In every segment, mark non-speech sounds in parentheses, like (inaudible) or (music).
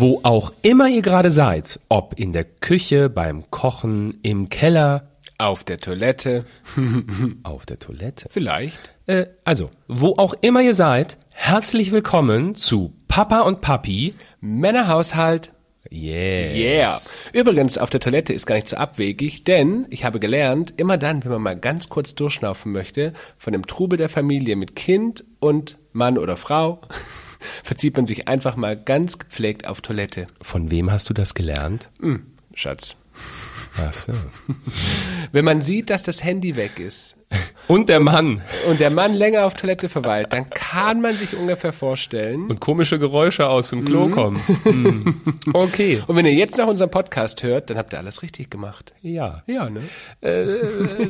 Wo auch immer ihr gerade seid, ob in der Küche, beim Kochen, im Keller, Auf der Toilette. (laughs) auf der Toilette. Vielleicht. Äh, also, wo auch immer ihr seid, herzlich willkommen zu Papa und Papi. Männerhaushalt. Yes. Yeah. Übrigens, auf der Toilette ist gar nicht so abwegig, denn ich habe gelernt, immer dann, wenn man mal ganz kurz durchschnaufen möchte, von dem Trubel der Familie mit Kind und Mann oder Frau, verzieht man sich einfach mal ganz gepflegt auf Toilette. Von wem hast du das gelernt? Hm, Schatz. Ach (laughs) so. Wenn man sieht, dass das Handy weg ist Und der Mann. und der Mann länger auf Toilette verweilt, dann kann man sich ungefähr vorstellen. Und komische Geräusche aus dem Klo kommen. (laughs) Hm. Okay. Und wenn ihr jetzt noch unseren Podcast hört, dann habt ihr alles richtig gemacht. Ja. Ja, ne? Äh,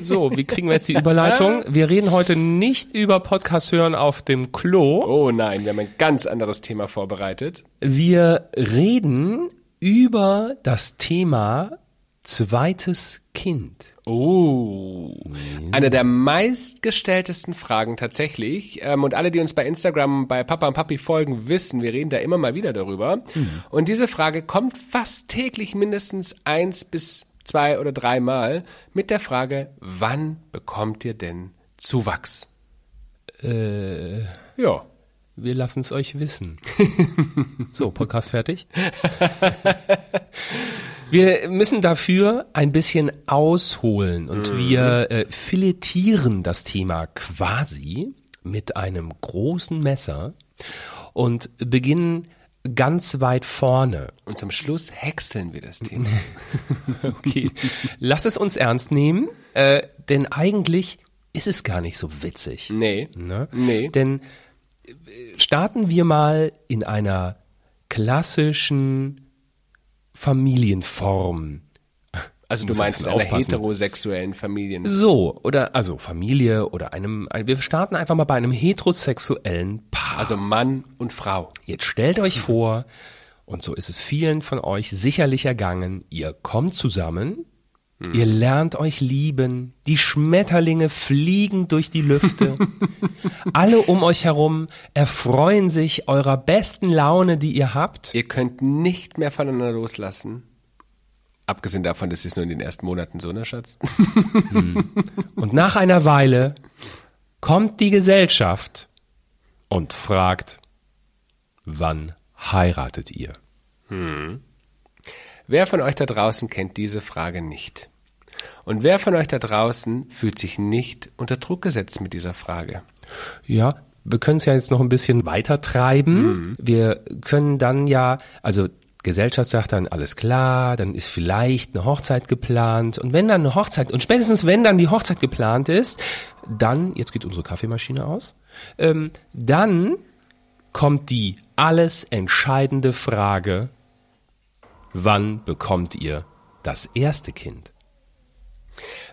so, wie kriegen wir jetzt die Überleitung? (laughs) Wir reden heute nicht über Podcast hören auf dem Klo. Oh nein, wir haben ein ganz anderes Thema vorbereitet. Wir reden über das Thema zweites Kind. Oh. Eine der meistgestelltesten Fragen tatsächlich. Ähm, und alle, die uns bei Instagram bei Papa und Papi folgen, wissen, wir reden da immer mal wieder darüber. Und diese Frage kommt fast täglich mindestens eins bis zwei oder dreimal mit der Frage, wann bekommt ihr denn Zuwachs? Äh. Ja. Wir lassen es euch wissen. (laughs) so, Podcast fertig. (laughs) Wir müssen dafür ein bisschen ausholen und wir äh, filetieren das Thema quasi mit einem großen Messer und beginnen ganz weit vorne. Und zum Schluss häckseln wir das Thema. (laughs) Okay, lass es uns ernst nehmen, äh, denn eigentlich ist es gar nicht so witzig. Nee. Ne? Nee. Denn äh, starten wir mal in einer klassischen Familienform. Also du meinst einer aufpassen. heterosexuellen Familien. So, oder also Familie oder einem, ein- wir starten einfach mal bei einem heterosexuellen Paar. Also Mann und Frau. Jetzt stellt euch vor, und so ist es vielen von euch sicherlich ergangen, ihr kommt zusammen, ihr lernt euch lieben, die Schmetterlinge fliegen durch die Lüfte, (laughs) alle um euch herum erfreuen sich eurer besten Laune, die ihr habt. Ihr könnt nicht mehr voneinander loslassen. Abgesehen davon, das ist nur in den ersten Monaten so, ne, Schatz? Und nach einer Weile kommt die Gesellschaft und fragt, wann heiratet ihr? Wer von euch da draußen kennt diese Frage nicht? Und wer von euch da draußen fühlt sich nicht unter Druck gesetzt mit dieser Frage? Ja, wir können es ja jetzt noch ein bisschen weiter treiben. Wir können dann ja, also Gesellschaft sagt dann, alles klar, dann ist vielleicht eine Hochzeit geplant. Und wenn dann eine Hochzeit, und spätestens wenn dann die Hochzeit geplant ist, dann, jetzt geht unsere Kaffeemaschine aus, ähm, dann kommt die alles entscheidende Frage, wann bekommt ihr das erste Kind?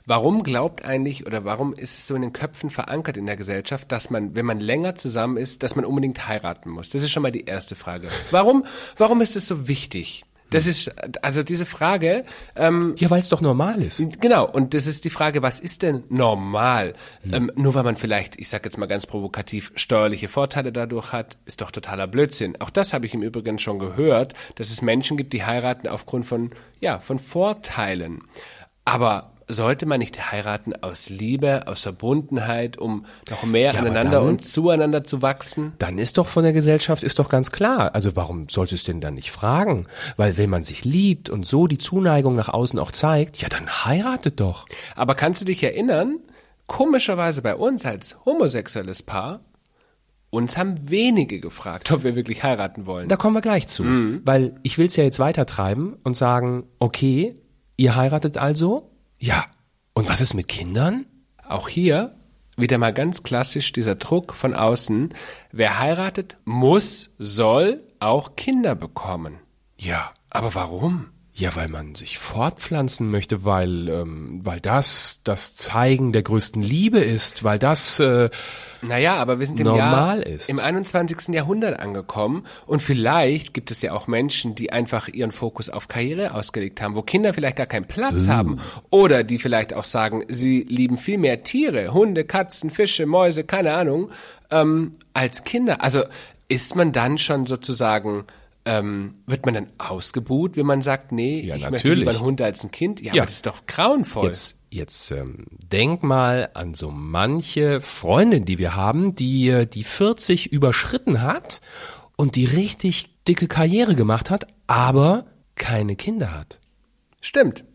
Warum glaubt eigentlich oder warum ist es so in den Köpfen verankert in der Gesellschaft, dass man, wenn man länger zusammen ist, dass man unbedingt heiraten muss? Das ist schon mal die erste Frage. Warum, warum ist es so wichtig? Das ist, also diese Frage, ähm, Ja, weil es doch normal ist. Genau, und das ist die Frage, was ist denn normal? Ähm, nur weil man vielleicht, ich sag jetzt mal ganz provokativ, steuerliche Vorteile dadurch hat, ist doch totaler Blödsinn. Auch das habe ich im Übrigen schon gehört, dass es Menschen gibt, die heiraten aufgrund von, ja, von Vorteilen. Aber sollte man nicht heiraten aus Liebe, aus Verbundenheit, um noch mehr Ja, aneinander dann- und zueinander zu wachsen? Dann ist doch von der Gesellschaft, ist doch ganz klar. Also warum sollte es denn dann nicht fragen? Weil wenn man sich liebt und so die Zuneigung nach außen auch zeigt, ja dann heiratet doch. Aber kannst du dich erinnern, komischerweise bei uns als homosexuelles Paar, uns haben wenige gefragt, ob wir wirklich heiraten wollen. Da kommen wir gleich zu. Weil ich will es ja jetzt weiter treiben und sagen, okay, ihr heiratet also? Ja. Und was ist mit Kindern? Auch hier wieder mal ganz klassisch dieser Druck von außen. Wer heiratet, muss, soll auch Kinder bekommen. Ja. Aber warum? Ja, weil man sich fortpflanzen möchte, weil, ähm, weil das das Zeigen der größten Liebe ist, weil das äh, Naja, aber wir sind im Normal Jahr, ist. im 21. Jahrhundert angekommen und vielleicht gibt es ja auch Menschen, die einfach ihren Fokus auf Karriere ausgelegt haben, wo Kinder vielleicht gar keinen Platz haben oder die vielleicht auch sagen, sie lieben viel mehr Tiere, Hunde, Katzen, Fische, Mäuse, keine Ahnung, ähm, als Kinder. Also ist man dann schon sozusagen ähm, wird man dann ausgebuht, wenn man sagt, nee, Ja, ich möchte natürlich. lieber einen Hund als ein Kind? Ja, Ja. das ist doch grauenvoll. Jetzt, jetzt ähm, denk mal an so manche Freundin, die wir haben, die äh, die 40 überschritten hat und die richtig dicke Karriere gemacht hat, aber keine Kinder hat. Stimmt.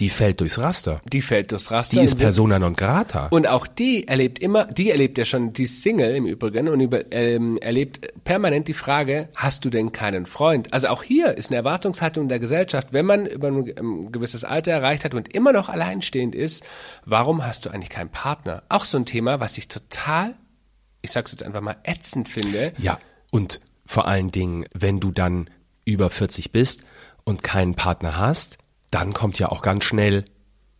Die fällt durchs Raster. Die fällt durchs Raster. Die ist persona non grata. Und auch die erlebt immer, die erlebt ja schon, die Single im Übrigen und über, ähm, erlebt permanent die Frage, hast du denn keinen Freund? Also auch hier ist eine Erwartungshaltung der Gesellschaft, wenn man über ein ähm, gewisses Alter erreicht hat und immer noch alleinstehend ist, warum hast du eigentlich keinen Partner? Auch so ein Thema, was ich total, ich sag's jetzt einfach mal, ätzend finde. Ja, und vor allen Dingen, wenn du dann über 40 bist und keinen Partner hast, dann kommt ja auch ganz schnell,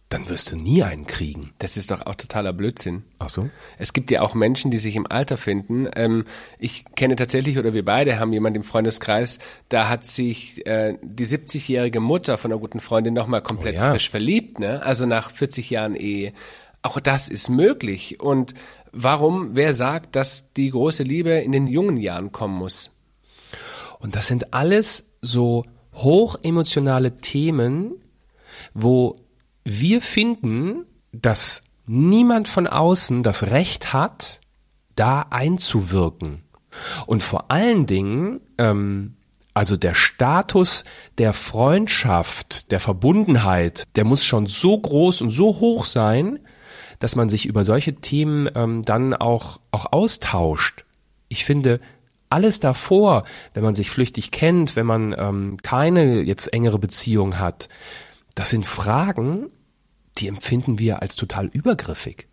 dann wirst du nie einen kriegen. Das ist doch auch totaler Blödsinn. Ach so? Es gibt ja auch Menschen, die sich im Alter finden. Ähm, ich kenne tatsächlich, oder wir beide haben jemanden im Freundeskreis, da hat sich äh, die 70-jährige Mutter von einer guten Freundin nochmal komplett Oh ja. frisch verliebt, ne? Also nach 40 Jahren Ehe. Auch das ist möglich. Und warum, wer sagt, dass die große Liebe in den jungen Jahren kommen muss? Und das sind alles so hochemotionale Themen, wo wir finden, dass niemand von außen das Recht hat, da einzuwirken. Und vor allen Dingen, ähm, also der Status der Freundschaft, der Verbundenheit, der muss schon so groß und so hoch sein, dass man sich über solche Themen ähm, dann auch, auch austauscht. Ich finde, alles davor, wenn man sich flüchtig kennt, wenn man ähm, keine jetzt engere Beziehung hat, das sind Fragen, die empfinden wir als total übergriffig.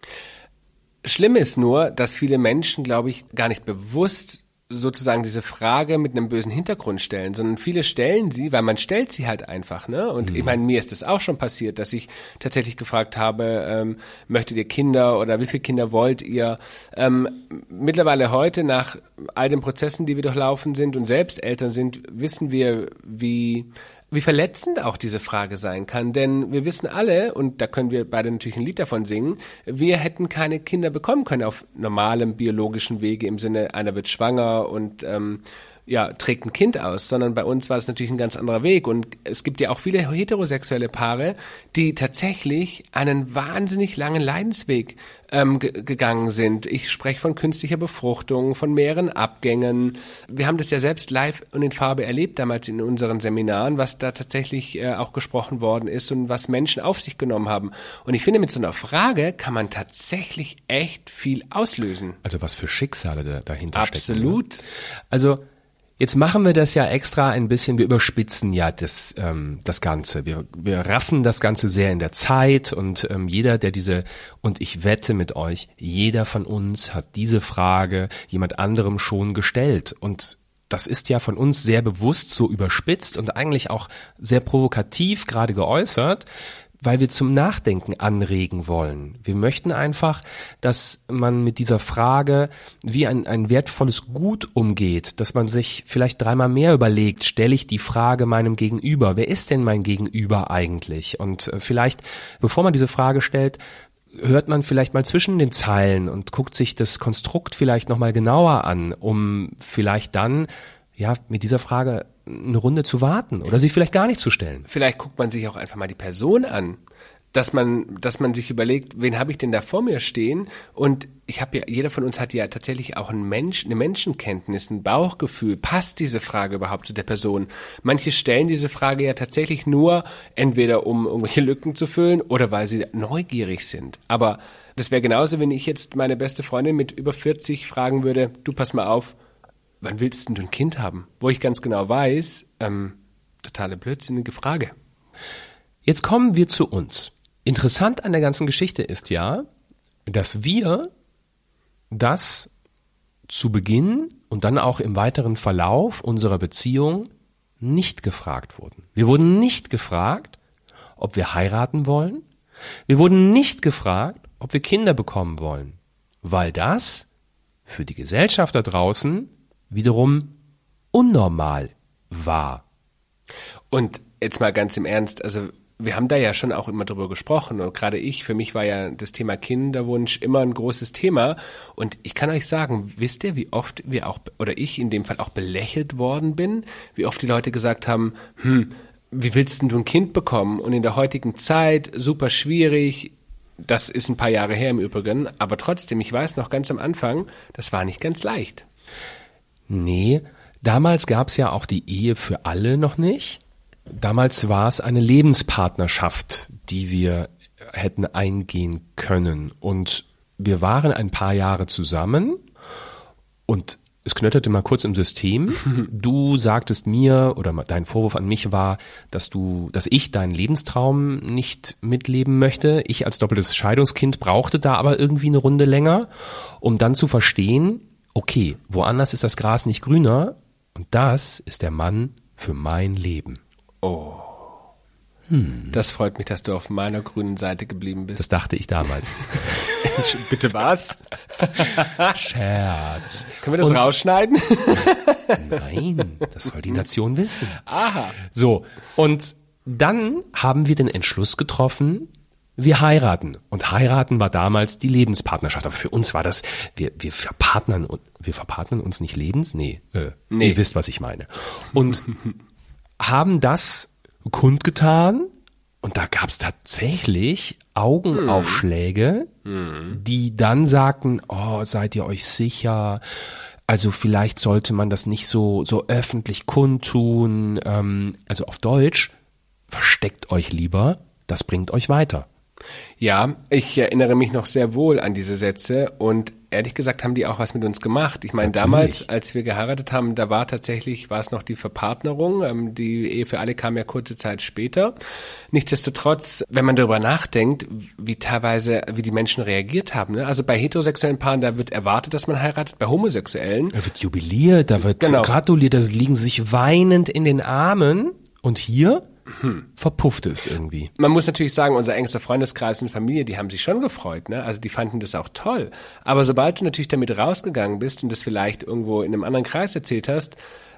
Schlimm ist nur, dass viele Menschen, glaube ich, gar nicht bewusst sozusagen diese Frage mit einem bösen Hintergrund stellen, sondern viele stellen sie, weil man stellt sie halt einfach, ne? Und ich meine, mir ist das auch schon passiert, dass ich tatsächlich gefragt habe, ähm, möchtet ihr Kinder oder wie viele Kinder wollt ihr? Ähm, mittlerweile heute, nach all den Prozessen, die wir durchlaufen sind und selbst Eltern sind, wissen wir, wie wie verletzend auch diese Frage sein kann. Denn wir wissen alle, und da können wir beide natürlich ein Lied davon singen, wir hätten keine Kinder bekommen können auf normalem biologischen Wege im Sinne, einer wird schwanger und ähm, ja, trägt ein Kind aus, sondern bei uns war es natürlich ein ganz anderer Weg. Und es gibt ja auch viele heterosexuelle Paare, die tatsächlich einen wahnsinnig langen Leidensweg ähm, ge- gegangen sind. Ich spreche von künstlicher Befruchtung, von mehreren Abgängen. Wir haben das ja selbst live und in Farbe erlebt damals in unseren Seminaren, was da tatsächlich äh, auch gesprochen worden ist und was Menschen auf sich genommen haben. Und ich finde, mit so einer Frage kann man tatsächlich echt viel auslösen. Also was für Schicksale da, dahinter stecken. ne? Absolut. Also jetzt machen wir das ja extra ein bisschen, wir überspitzen ja das, ähm, das Ganze. Wir, wir raffen das Ganze sehr in der Zeit und ähm, jeder, der diese, und ich wette mit euch, jeder von uns hat diese Frage jemand anderem schon gestellt. Und das ist ja von uns sehr bewusst so überspitzt und eigentlich auch sehr provokativ gerade geäußert, weil wir zum Nachdenken anregen wollen. Wir möchten einfach, dass man mit dieser Frage wie ein, ein wertvolles Gut umgeht, dass man sich vielleicht dreimal mehr überlegt, stelle ich die Frage meinem Gegenüber, wer ist denn mein Gegenüber eigentlich? Und äh, vielleicht, bevor man diese Frage stellt, hört man vielleicht mal zwischen den Zeilen und guckt sich das Konstrukt vielleicht nochmal genauer an, um vielleicht dann ja mit dieser Frage eine Runde zu warten oder sie vielleicht gar nicht zu stellen. Vielleicht guckt man sich auch einfach mal die Person an. Dass man, dass man sich überlegt, wen habe ich denn da vor mir stehen? Und ich habe ja, jeder von uns hat ja tatsächlich auch ein Mensch, eine Menschenkenntnis, ein Bauchgefühl. Passt diese Frage überhaupt zu der Person? Manche stellen diese Frage ja tatsächlich nur entweder um irgendwelche Lücken zu füllen oder weil sie neugierig sind. Aber das wäre genauso, wenn ich jetzt meine beste Freundin mit über 40 fragen würde, du pass mal auf, wann willst denn du ein Kind haben? Wo ich ganz genau weiß, ähm, totale blödsinnige Frage. Jetzt kommen wir zu uns. Interessant an der ganzen Geschichte ist ja, dass wir das zu Beginn und dann auch im weiteren Verlauf unserer Beziehung nicht gefragt wurden. Wir wurden nicht gefragt, ob wir heiraten wollen. Wir wurden nicht gefragt, ob wir Kinder bekommen wollen, weil das für die Gesellschaft da draußen wiederum unnormal war. Und jetzt mal ganz im Ernst, also wir haben da ja schon auch immer drüber gesprochen und gerade ich, für mich war ja das Thema Kinderwunsch immer ein großes Thema und ich kann euch sagen, wisst ihr, wie oft wir auch, oder ich in dem Fall auch belächelt worden bin, wie oft die Leute gesagt haben, hm, wie willst denn du ein Kind bekommen? Und in der heutigen Zeit super schwierig, das ist ein paar Jahre her im Übrigen, aber trotzdem, ich weiß noch ganz am Anfang, das war nicht ganz leicht. Nee, damals gab's ja auch die Ehe für alle noch nicht. Damals war es eine Lebenspartnerschaft, die wir hätten eingehen können. Und wir waren ein paar Jahre zusammen und es knötterte mal kurz im System. (laughs) Du sagtest mir oder dein Vorwurf an mich war, dass du, dass ich deinen Lebenstraum nicht mitleben möchte. Ich als doppeltes Scheidungskind brauchte da aber irgendwie eine Runde länger, um dann zu verstehen, okay, woanders ist das Gras nicht grüner und das ist der Mann für mein Leben. Oh. Hm. Das freut mich, dass du auf meiner grünen Seite geblieben bist. Das dachte ich damals. Bitte was? Scherz. Können wir das Und rausschneiden? Nein, das soll die Nation wissen. Aha. So, und dann haben wir den Entschluss getroffen, wir heiraten. Und heiraten war damals die Lebenspartnerschaft. Aber für uns war das, wir, wir verpartnern, wir verpartnern uns nicht lebens? Nee, äh, nee. ihr wisst, was ich meine. Und haben das kundgetan und da gab es tatsächlich Augenaufschläge, hm. die dann sagten, oh, seid ihr euch sicher? Also vielleicht sollte man das nicht so, so öffentlich kundtun. Ähm, also auf Deutsch, versteckt euch lieber, das bringt euch weiter. Ja, ich erinnere mich noch sehr wohl an diese Sätze und ehrlich gesagt haben die auch was mit uns gemacht. Ich meine, damals, als wir geheiratet haben, da war tatsächlich, war es noch die Verpartnerung. Ähm, die Ehe für alle kam ja kurze Zeit später. Nichtsdestotrotz, wenn man darüber nachdenkt, wie teilweise, wie die Menschen reagiert haben. Ne? Also bei heterosexuellen Paaren, da wird erwartet, dass man heiratet. Bei Homosexuellen. Da wird jubiliert, da wird genau. gratuliert, da liegen sich weinend in den Armen. Und hier? Hm. verpufft es irgendwie. Man muss natürlich sagen, unser engster Freundeskreis und Familie, die haben sich schon gefreut, ne? Also die fanden das auch toll. Aber sobald du natürlich damit rausgegangen bist und das vielleicht irgendwo in einem anderen Kreis erzählt hast,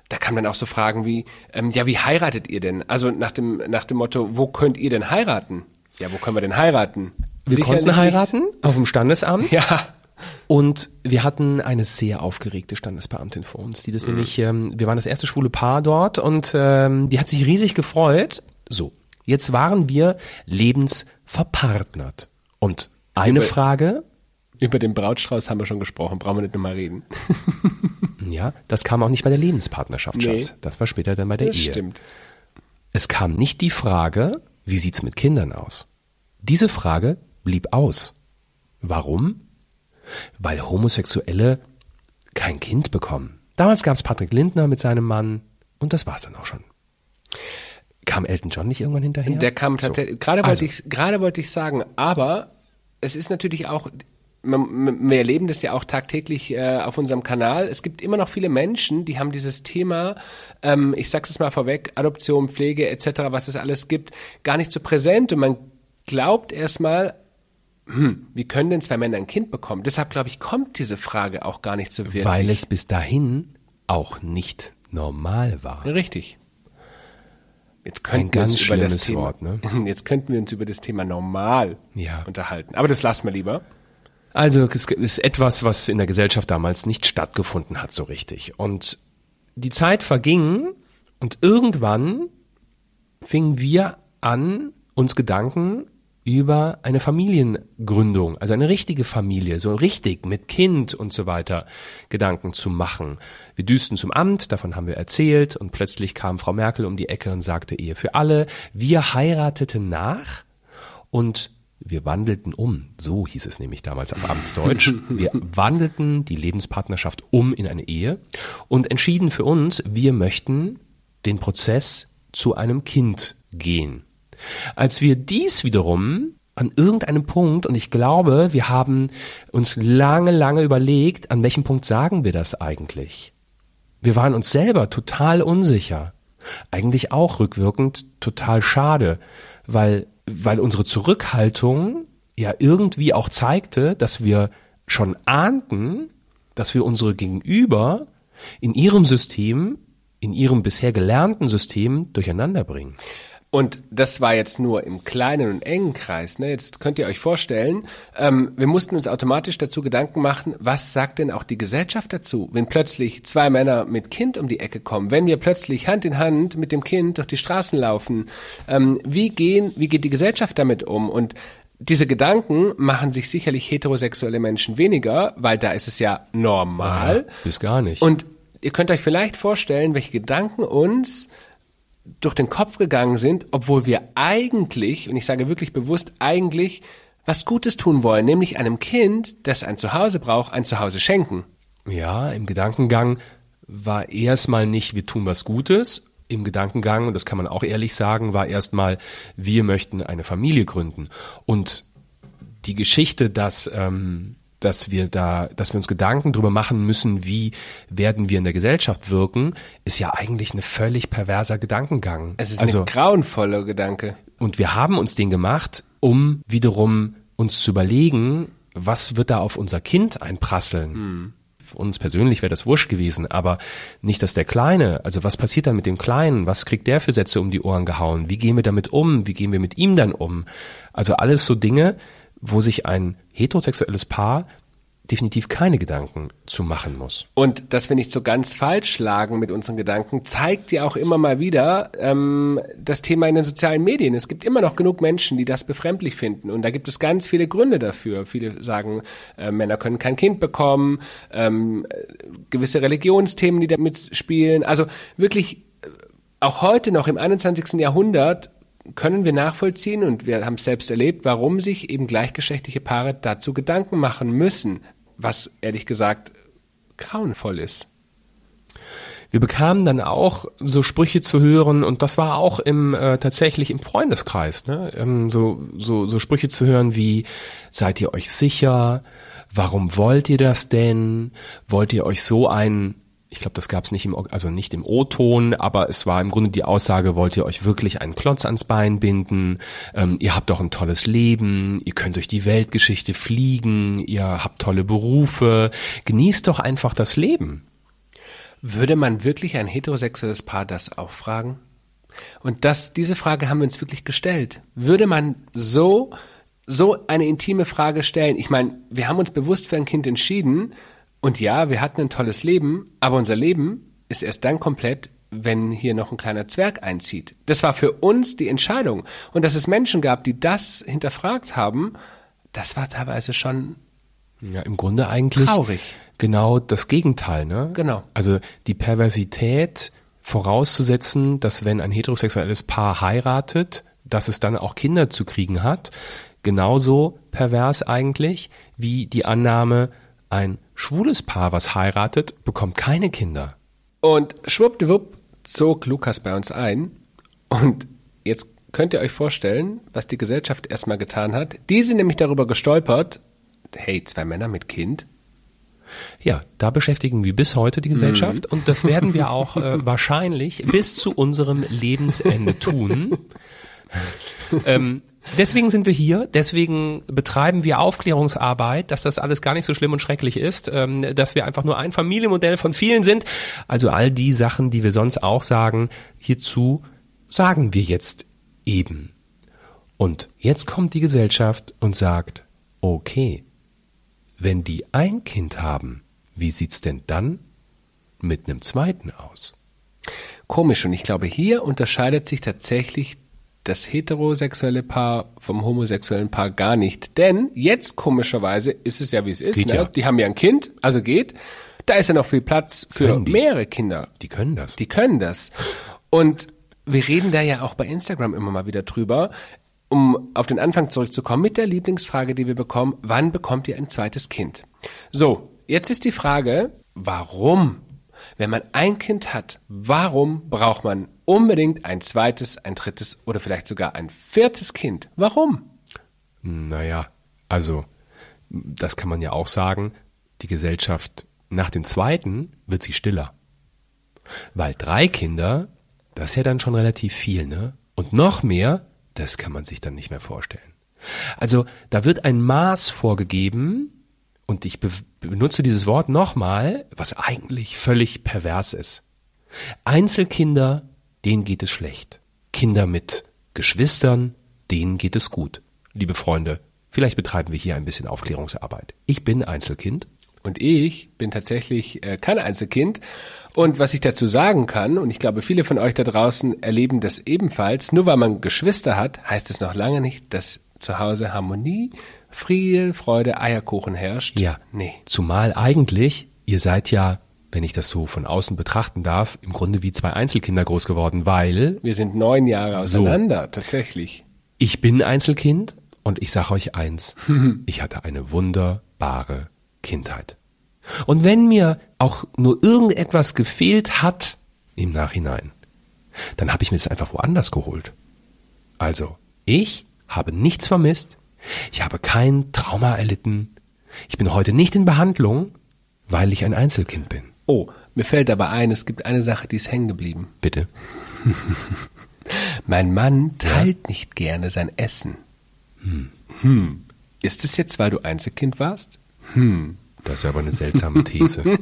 da kamen dann auch so Fragen wie, ähm, ja, wie heiratet ihr denn? Also nach dem, nach dem Motto, wo könnt ihr denn heiraten? Ja, wo können wir denn heiraten? Wir Sicherlich konnten heiraten nicht. auf dem Standesamt. (laughs) Ja. Und wir hatten eine sehr aufgeregte Standesbeamtin vor uns, die das mhm. nämlich, ähm, wir waren das erste schwule Paar dort und ähm, die hat sich riesig gefreut. So, jetzt waren wir lebensverpartnert. Und eine über, Frage. Über den Brautstrauß haben wir schon gesprochen, brauchen wir nicht nochmal reden. (laughs) ja, das kam auch nicht bei der Lebenspartnerschaft, Schatz. Nee, das war später dann bei der das Ehe. Stimmt. Es kam nicht die Frage, wie sieht's mit Kindern aus? Diese Frage blieb aus. Warum? Weil Homosexuelle kein Kind bekommen. Damals gab es Patrick Lindner mit seinem Mann und das war's dann auch schon. Kam Elton John nicht irgendwann hinterher? Der kam tatsächlich, so. gerade wollte also. ich, gerade wollte ich sagen, aber es ist natürlich auch, wir erleben das ja auch tagtäglich äh, auf unserem Kanal. Es gibt immer noch viele Menschen, die haben dieses Thema, ähm, ich sag's es mal vorweg, Adoption, Pflege etc., was es alles gibt, gar nicht so präsent und man glaubt erstmal, hm, wie können denn zwei Männer ein Kind bekommen? Deshalb glaube ich, kommt diese Frage auch gar nicht so wirklich. Weil es bis dahin auch nicht normal war. Richtig. Jetzt könnten wir uns über das Thema, Wort, ne? (laughs) jetzt könnten wir uns über das Thema normal ja. unterhalten. Aber das lassen wir lieber. Also es ist etwas, was in der Gesellschaft damals nicht stattgefunden hat so richtig. Und die Zeit verging und irgendwann fingen wir an, uns Gedanken über eine Familiengründung, also eine richtige Familie, so richtig mit Kind und so weiter Gedanken zu machen. Wir düsten zum Amt, davon haben wir erzählt und plötzlich kam Frau Merkel um die Ecke und sagte Ehe für alle. Wir heirateten nach und wir wandelten um, so hieß es nämlich damals auf Amtsdeutsch. Wir (laughs) wandelten die Lebenspartnerschaft um in eine Ehe und entschieden für uns, wir möchten den Prozess zu einem Kind gehen. Als wir dies wiederum an irgendeinem Punkt, und ich glaube, wir haben uns lange, lange überlegt, an welchem Punkt sagen wir das eigentlich? Wir waren uns selber total unsicher. Eigentlich auch rückwirkend total schade, weil, weil unsere Zurückhaltung ja irgendwie auch zeigte, dass wir schon ahnten, dass wir unsere Gegenüber in ihrem System, in ihrem bisher gelernten System durcheinander bringen. Und das war jetzt nur im kleinen und engen Kreis. Ne? Jetzt könnt ihr euch vorstellen, ähm, wir mussten uns automatisch dazu Gedanken machen, was sagt denn auch die Gesellschaft dazu, wenn plötzlich zwei Männer mit Kind um die Ecke kommen, wenn wir plötzlich Hand in Hand mit dem Kind durch die Straßen laufen. Ähm, wie, gehen, wie geht die Gesellschaft damit um? Und diese Gedanken machen sich sicherlich heterosexuelle Menschen weniger, weil da ist es ja normal. Ja, bis gar nicht. Und ihr könnt euch vielleicht vorstellen, welche Gedanken uns durch den Kopf gegangen sind, obwohl wir eigentlich, und ich sage wirklich bewusst eigentlich, was Gutes tun wollen, nämlich einem Kind, das ein Zuhause braucht, ein Zuhause schenken. Ja, im Gedankengang war erstmal nicht, wir tun was Gutes. Im Gedankengang, und das kann man auch ehrlich sagen, war erstmal, wir möchten eine Familie gründen. Und die Geschichte, dass ähm, dass wir da, dass wir uns Gedanken drüber machen müssen, wie werden wir in der Gesellschaft wirken, ist ja eigentlich eine völlig perverser Gedankengang. Es ist also, ein grauenvoller Gedanke. Und wir haben uns den gemacht, um wiederum uns zu überlegen, was wird da auf unser Kind einprasseln. Hm. Für uns persönlich wäre das wurscht gewesen, aber nicht, dass der Kleine, also was passiert dann mit dem Kleinen? Was kriegt der für Sätze um die Ohren gehauen? Wie gehen wir damit um? Wie gehen wir mit ihm dann um? Also alles so Dinge, wo sich ein heterosexuelles Paar definitiv keine Gedanken zu machen muss. Und dass wir nicht so ganz falsch lagen mit unseren Gedanken, zeigt ja auch immer mal wieder ähm, das Thema in den sozialen Medien. Es gibt immer noch genug Menschen, die das befremdlich finden. Und da gibt es ganz viele Gründe dafür. Viele sagen, äh, Männer können kein Kind bekommen, ähm, gewisse Religionsthemen, die damit spielen. Also wirklich äh, auch heute noch im 21. Jahrhundert können wir nachvollziehen und wir haben es selbst erlebt, warum sich eben gleichgeschlechtliche Paare dazu Gedanken machen müssen, was ehrlich gesagt grauenvoll ist. Wir bekamen dann auch so Sprüche zu hören und das war auch im äh, tatsächlich im Freundeskreis, ne? Ähm, so, so so Sprüche zu hören wie seid ihr euch sicher? Warum wollt ihr das denn? Wollt ihr euch so einen ich glaube, das gab es nicht im, also nicht im O-Ton, aber es war im Grunde die Aussage, wollt ihr euch wirklich einen Klotz ans Bein binden? Ähm, ihr habt doch ein tolles Leben, ihr könnt durch die Weltgeschichte fliegen, ihr habt tolle Berufe, genießt doch einfach das Leben. Würde man wirklich ein heterosexuelles Paar das auch fragen? Und das, diese Frage haben wir uns wirklich gestellt. Würde man so, so eine intime Frage stellen? Ich meine, wir haben uns bewusst für ein Kind entschieden, und ja, wir hatten ein tolles Leben, aber unser Leben ist erst dann komplett, wenn hier noch ein kleiner Zwerg einzieht. Das war für uns die Entscheidung. Und dass es Menschen gab, die das hinterfragt haben, das war teilweise schon ja, im Grunde eigentlich traurig. Genau das Gegenteil, ne? Genau. Also die Perversität vorauszusetzen, dass wenn ein heterosexuelles Paar heiratet, dass es dann auch Kinder zu kriegen hat, genauso pervers eigentlich wie die Annahme, ein schwules Paar, was heiratet, bekommt keine Kinder. Und schwuppdiwupp zog Lukas bei uns ein. Und jetzt könnt ihr euch vorstellen, was die Gesellschaft erstmal getan hat. Die sind nämlich darüber gestolpert, hey, zwei Männer mit Kind. Ja, da beschäftigen wir bis heute die Gesellschaft mhm. und das werden wir (laughs) auch äh, wahrscheinlich bis zu unserem Lebensende tun. (laughs) ähm, Deswegen sind wir hier, deswegen betreiben wir Aufklärungsarbeit, dass das alles gar nicht so schlimm und schrecklich ist, ähm, dass wir einfach nur ein Familienmodell von vielen sind. Also all die Sachen, die wir sonst auch sagen, hierzu sagen wir jetzt eben. Und jetzt kommt die Gesellschaft und sagt, okay, wenn die ein Kind haben, wie sieht's denn dann mit einem zweiten aus? Komisch und ich glaube, hier unterscheidet sich tatsächlich das heterosexuelle Paar vom homosexuellen Paar gar nicht. Denn jetzt komischerweise ist es ja wie es ist. ne? ja. Die haben ja ein Kind, also geht. Da ist ja noch viel Platz für mehrere Kinder. Die können das. Die können das. Und wir reden da ja auch bei Instagram immer mal wieder drüber. Um auf den Anfang zurückzukommen mit der Lieblingsfrage, die wir bekommen, wann bekommt ihr ein zweites Kind? So, jetzt ist die Frage, warum wenn man ein Kind hat, warum braucht man unbedingt ein zweites, ein drittes oder vielleicht sogar ein viertes Kind? Warum? Naja, also das kann man ja auch sagen, die Gesellschaft nach dem zweiten wird sie stiller. Weil drei Kinder, das ist ja dann schon relativ viel, ne? Und noch mehr, das kann man sich dann nicht mehr vorstellen. Also da wird ein Maß vorgegeben, und ich be benutze dieses Wort nochmal, was eigentlich völlig pervers ist. Einzelkinder, denen geht es schlecht. Kinder mit Geschwistern, denen geht es gut. Liebe Freunde, vielleicht betreiben wir hier ein bisschen Aufklärungsarbeit. Ich bin Einzelkind. Und ich bin tatsächlich äh, kein Einzelkind. Und was ich dazu sagen kann, und ich glaube, viele von euch da draußen erleben das ebenfalls, nur weil man Geschwister hat, heißt es noch lange nicht, dass zu Hause Harmonie, Friede, Freude, Eierkuchen herrscht. Ja. Nee. Zumal eigentlich, ihr seid ja, wenn ich das so von außen betrachten darf, im Grunde wie zwei Einzelkinder groß geworden, weil Wir sind neun Jahre auseinander, tatsächlich. ich bin Einzelkind und ich sage euch eins, (laughs) ich hatte eine wunderbare Kindheit. Und wenn mir auch nur irgendetwas gefehlt hat im Nachhinein, dann habe ich mir das einfach woanders geholt. Also, ich habe nichts vermisst, ich habe kein Trauma erlitten, ich bin heute nicht in Behandlung, weil ich ein Einzelkind bin. Oh, mir fällt aber ein, es gibt eine Sache, die ist hängen geblieben. Bitte. (laughs) Mein Mann teilt nicht gerne sein Essen. Hm. Ist es jetzt, weil du Einzelkind warst? Das ist aber eine seltsame These. (laughs)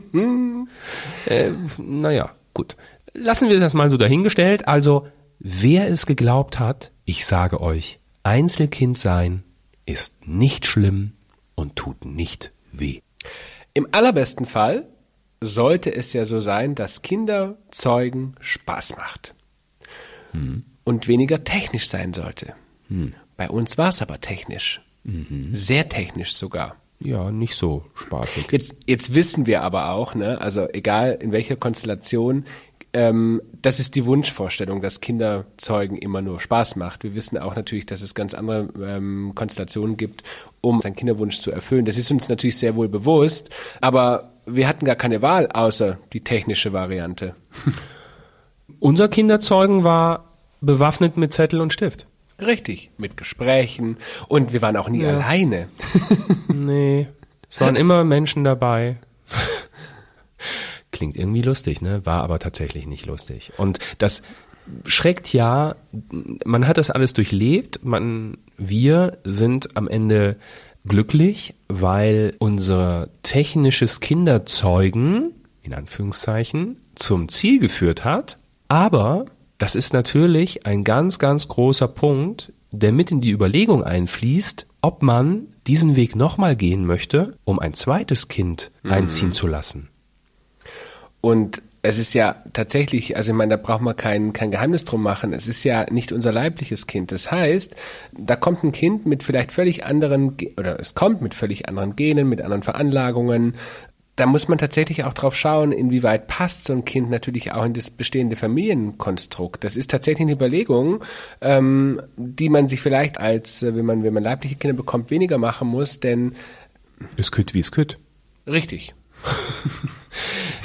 äh, naja, gut. Lassen wir es erstmal so dahingestellt. Also, wer es geglaubt hat, ich sage euch, Einzelkind sein ist nicht schlimm und tut nicht weh. Im allerbesten Fall sollte es ja so sein, dass Kinderzeugen Spaß macht. Und weniger technisch sein sollte. Bei uns war es aber technisch. Sehr technisch sogar. Ja, nicht so spaßig. Jetzt, jetzt wissen wir aber auch, ne, also egal in welcher Konstellation, ähm, das ist die Wunschvorstellung, dass Kinderzeugen immer nur Spaß macht. Wir wissen auch natürlich, dass es ganz andere ähm, Konstellationen gibt, um seinen Kinderwunsch zu erfüllen. Das ist uns natürlich sehr wohl bewusst, aber wir hatten gar keine Wahl, außer die technische Variante. (laughs) Unser Kinderzeugen war bewaffnet mit Zettel und Stift. Richtig, mit Gesprächen und wir waren auch nie Ja. alleine. (laughs) Nee, es waren immer Menschen dabei. Klingt irgendwie lustig, ne? War aber tatsächlich nicht lustig. Und das schreckt ja, man hat das alles durchlebt, man, wir sind am Ende glücklich, weil unser technisches Kinderzeugen, in Anführungszeichen, zum Ziel geführt hat. Aber das ist natürlich ein ganz, ganz großer Punkt, der mit in die Überlegung einfließt, ob man diesen Weg nochmal gehen möchte, um ein zweites Kind einziehen zu lassen. Und es ist ja tatsächlich, also ich meine, da braucht man kein, kein Geheimnis drum machen. Es ist ja nicht unser leibliches Kind. Das heißt, da kommt ein Kind mit vielleicht völlig anderen, oder es kommt mit völlig anderen Genen, mit anderen Veranlagungen. Da muss man tatsächlich auch drauf schauen, inwieweit passt so ein Kind natürlich auch in das bestehende Familienkonstrukt. Das ist tatsächlich eine Überlegung, ähm, die man sich vielleicht als, äh, wenn man, wenn man leibliche Kinder bekommt, weniger machen muss, denn Es kütt wie es kütt. richtig, (laughs)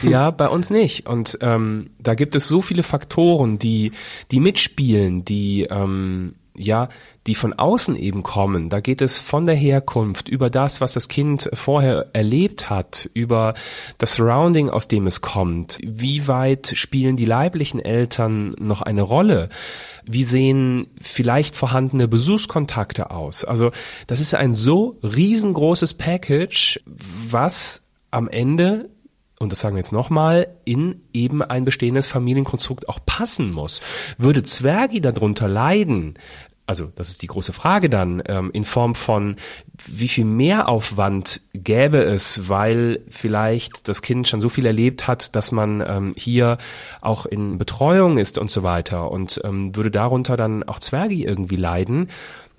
Ja, bei uns nicht. Und ähm, da gibt es so viele Faktoren, die, die mitspielen, die ähm, ja, die von außen eben kommen. Da geht es von der Herkunft über das, was das Kind vorher erlebt hat, über das Surrounding, aus dem es kommt. Wie weit spielen die leiblichen Eltern noch eine Rolle? Wie sehen vielleicht vorhandene Besuchskontakte aus? Also das ist ein so riesengroßes Package, was am Ende und das sagen wir jetzt nochmal, in eben ein bestehendes Familienkonstrukt auch passen muss. Würde Zwergi darunter leiden, also das ist die große Frage dann, ähm, in Form von wie viel Mehraufwand gäbe es, weil vielleicht das Kind schon so viel erlebt hat, dass man ähm, hier auch in Betreuung ist und so weiter und ähm, würde darunter dann auch Zwergi irgendwie leiden.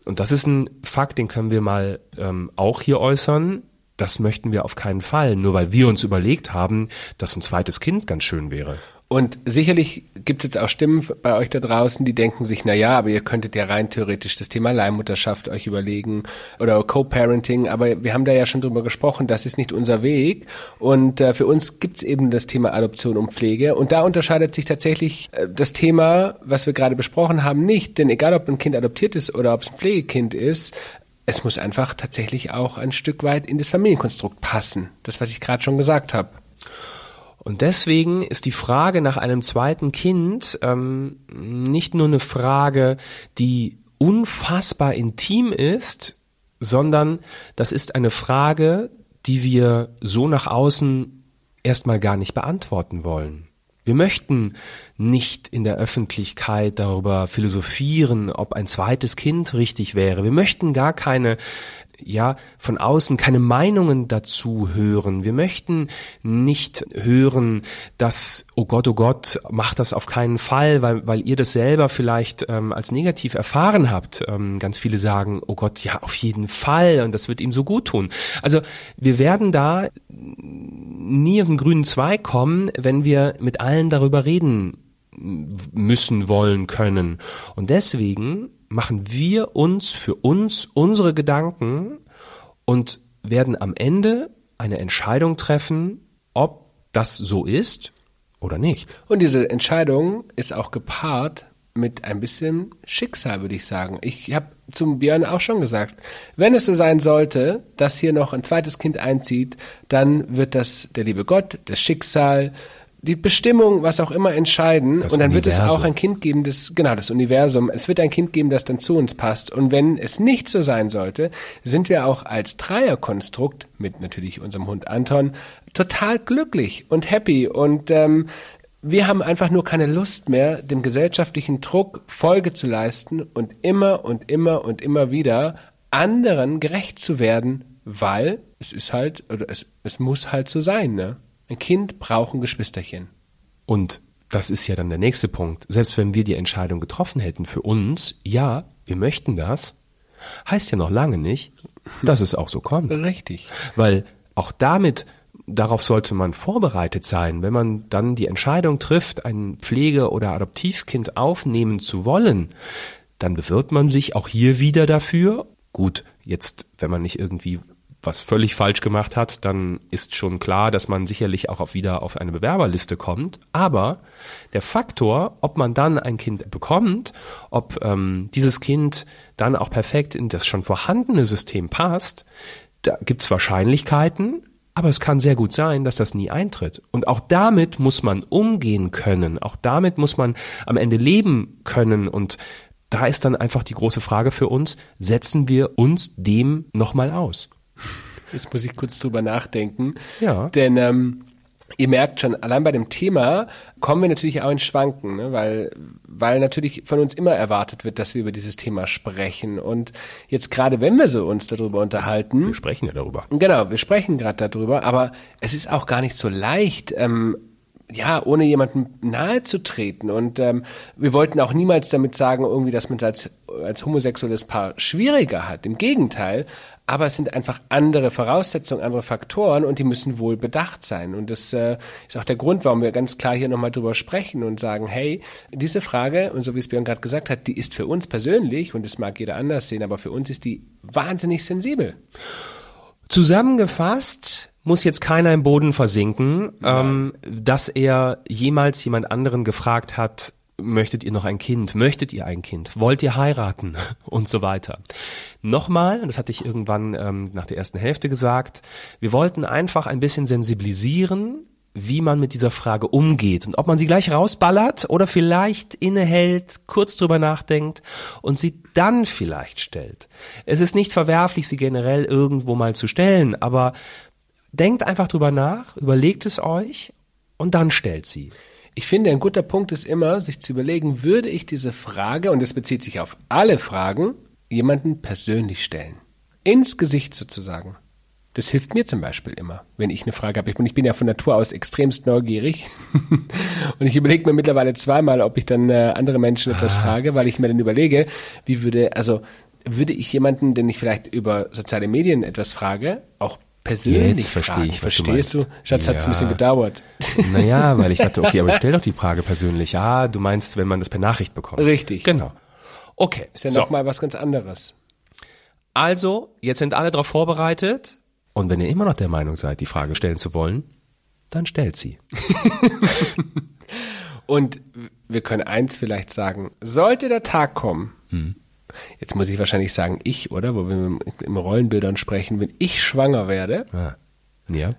Und das ist ein Fakt, den können wir mal ähm, auch hier äußern. Das möchten wir auf keinen Fall, nur weil wir uns überlegt haben, dass ein zweites Kind ganz schön wäre. Und sicherlich gibt es jetzt auch Stimmen bei euch da draußen, die denken sich, na ja, aber ihr könntet ja rein theoretisch das Thema Leihmutterschaft euch überlegen oder Co-Parenting, aber wir haben da ja schon drüber gesprochen, das ist nicht unser Weg. Und äh, für uns gibt es eben das Thema Adoption und Pflege. Und da unterscheidet sich tatsächlich äh, das Thema, was wir gerade besprochen haben, nicht. Denn egal, ob ein Kind adoptiert ist oder ob es ein Pflegekind ist, es muss einfach tatsächlich auch ein Stück weit in das Familienkonstrukt passen. Das, was ich gerade schon gesagt habe. Und deswegen ist die Frage nach einem zweiten Kind ähm, nicht nur eine Frage, die unfassbar intim ist, sondern das ist eine Frage, die wir so nach außen erstmal gar nicht beantworten wollen. Wir möchten nicht in der Öffentlichkeit darüber philosophieren, ob ein zweites Kind richtig wäre. Wir möchten gar keine ja, von außen keine Meinungen dazu hören. Wir möchten nicht hören, dass, oh Gott, oh Gott, macht das auf keinen Fall, weil, weil ihr das selber vielleicht ähm, als negativ erfahren habt. Ähm, ganz viele sagen, oh Gott, ja, auf jeden Fall und das wird ihm so gut tun. Also wir werden da nie auf den grünen Zweig kommen, wenn wir mit allen darüber reden müssen, wollen, können. Und deswegen machen wir uns für uns unsere Gedanken und werden am Ende eine Entscheidung treffen, ob das so ist oder nicht. Und diese Entscheidung ist auch gepaart mit ein bisschen Schicksal, würde ich sagen. Ich habe zum Björn auch schon gesagt, wenn es so sein sollte, dass hier noch ein zweites Kind einzieht, dann wird das der liebe Gott, das Schicksal, die Bestimmung, was auch immer entscheiden das und dann Universum. wird es auch ein Kind geben, das genau das Universum. Es wird ein Kind geben, das dann zu uns passt. Und wenn es nicht so sein sollte, sind wir auch als Dreierkonstrukt mit natürlich unserem Hund Anton total glücklich und happy und ähm, wir haben einfach nur keine Lust mehr, dem gesellschaftlichen Druck Folge zu leisten und immer und immer und immer wieder anderen gerecht zu werden, weil es ist halt oder es, es muss halt so sein, ne? Ein Kind braucht ein Geschwisterchen. Und das ist ja dann der nächste Punkt. Selbst wenn wir die Entscheidung getroffen hätten für uns, ja, wir möchten das, heißt ja noch lange nicht, dass es auch so kommt. Richtig. Weil auch damit, darauf sollte man vorbereitet sein, wenn man dann die Entscheidung trifft, ein Pflege- oder Adoptivkind aufnehmen zu wollen, dann bewirbt man sich auch hier wieder dafür. Gut, jetzt, wenn man nicht irgendwie was völlig falsch gemacht hat, dann ist schon klar, dass man sicherlich auch auf wieder auf eine Bewerberliste kommt. Aber der Faktor, ob man dann ein Kind bekommt, ob ähm, dieses Kind dann auch perfekt in das schon vorhandene System passt, da gibt's Wahrscheinlichkeiten, aber es kann sehr gut sein, dass das nie eintritt. Und auch damit muss man umgehen können. Auch damit muss man am Ende leben können. Und da ist dann einfach die große Frage für uns, setzen wir uns dem nochmal aus? Jetzt muss ich kurz drüber nachdenken. Ja. Denn ähm, ihr merkt schon, allein bei dem Thema kommen wir natürlich auch in Schwanken, ne? weil, weil natürlich von uns immer erwartet wird, dass wir über dieses Thema sprechen. Und jetzt gerade, wenn wir so uns darüber unterhalten. Wir sprechen ja darüber. Genau, wir sprechen gerade darüber, aber es ist auch gar nicht so leicht, ähm, ja, ohne jemandem nahe zu treten. Und ähm, wir wollten auch niemals damit sagen, irgendwie, dass man es als, als homosexuelles Paar schwieriger hat. Im Gegenteil, aber es sind einfach andere Voraussetzungen, andere Faktoren und die müssen wohl bedacht sein. Und das äh, ist auch der Grund, warum wir ganz klar hier nochmal drüber sprechen und sagen, hey, diese Frage, und so wie es Björn gerade gesagt hat, die ist für uns persönlich, und das mag jeder anders sehen, aber für uns ist die wahnsinnig sensibel. Zusammengefasst muss jetzt keiner im Boden versinken, ähm, dass er jemals jemand anderen gefragt hat, möchtet ihr noch ein Kind? Möchtet ihr ein Kind? Wollt ihr heiraten? (laughs) Und so weiter. Nochmal, und das hatte ich irgendwann ähm, nach der ersten Hälfte gesagt, wir wollten einfach ein bisschen sensibilisieren, wie man mit dieser Frage umgeht und ob man sie gleich rausballert oder vielleicht innehält, kurz drüber nachdenkt und sie dann vielleicht stellt. Es ist nicht verwerflich, sie generell irgendwo mal zu stellen, aber denkt einfach drüber nach, überlegt es euch und dann stellt sie. Ich finde, ein guter Punkt ist immer, sich zu überlegen, würde ich diese Frage, und es bezieht sich auf alle Fragen, jemanden persönlich stellen. Ins Gesicht sozusagen. Das hilft mir zum Beispiel immer, wenn ich eine Frage habe. Ich bin, ich bin ja von Natur aus extremst neugierig (laughs) und ich überlege mir mittlerweile zweimal, ob ich dann äh, andere Menschen etwas ah. frage, weil ich mir dann überlege, wie würde, also würde ich jemanden, den ich vielleicht über soziale Medien etwas frage, auch persönlich Jetzt verstehe ich, was Verstehst du? du? Schatz, ja. hat es ein bisschen gedauert. Naja, weil ich dachte, okay, aber (laughs) stell doch die Frage persönlich. Ah, du meinst, wenn man das per Nachricht bekommt. Richtig. Genau. Okay. Ist ja so. nochmal was ganz anderes. Also, jetzt sind alle darauf vorbereitet. Und wenn ihr immer noch der Meinung seid, die Frage stellen zu wollen, dann stellt sie. (laughs) Und wir können eins vielleicht sagen. Sollte der Tag kommen, hm jetzt muss ich wahrscheinlich sagen ich, oder? Wo wir im Rollenbildern sprechen, wenn ich schwanger werde, ah. ja.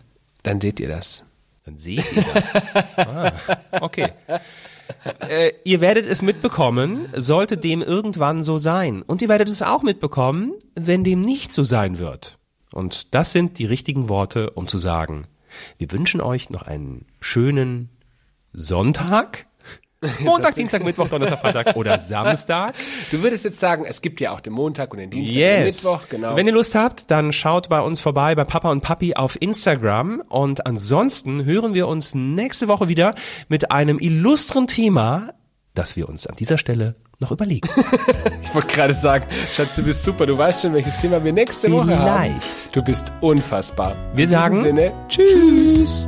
dann seht ihr das. Dann seht ihr das. ah, okay. Äh, ihr werdet es mitbekommen, sollte dem irgendwann so sein. Und ihr werdet es auch mitbekommen, wenn dem nicht so sein wird. Und das sind die richtigen Worte, um zu sagen, wir wünschen euch noch einen schönen Sonntag, (laughs) Montag, Dienstag, Mittwoch, Donnerstag, Freitag oder (laughs) Samstag. Du würdest jetzt sagen, es gibt ja auch den Montag und den Dienstag und den Yes. Mittwoch, genau. Wenn ihr Lust habt, dann schaut bei uns vorbei bei Papa und Papi auf Instagram. Und ansonsten hören wir uns nächste Woche wieder mit einem illustren Thema, das wir uns an dieser Stelle noch überlegen. (laughs) ich wollte gerade sagen, Schatz, du bist super, du weißt schon, welches Thema wir nächste Woche haben. Vielleicht. Du bist unfassbar. Wir In diesem sagen Sinne, Tschüss.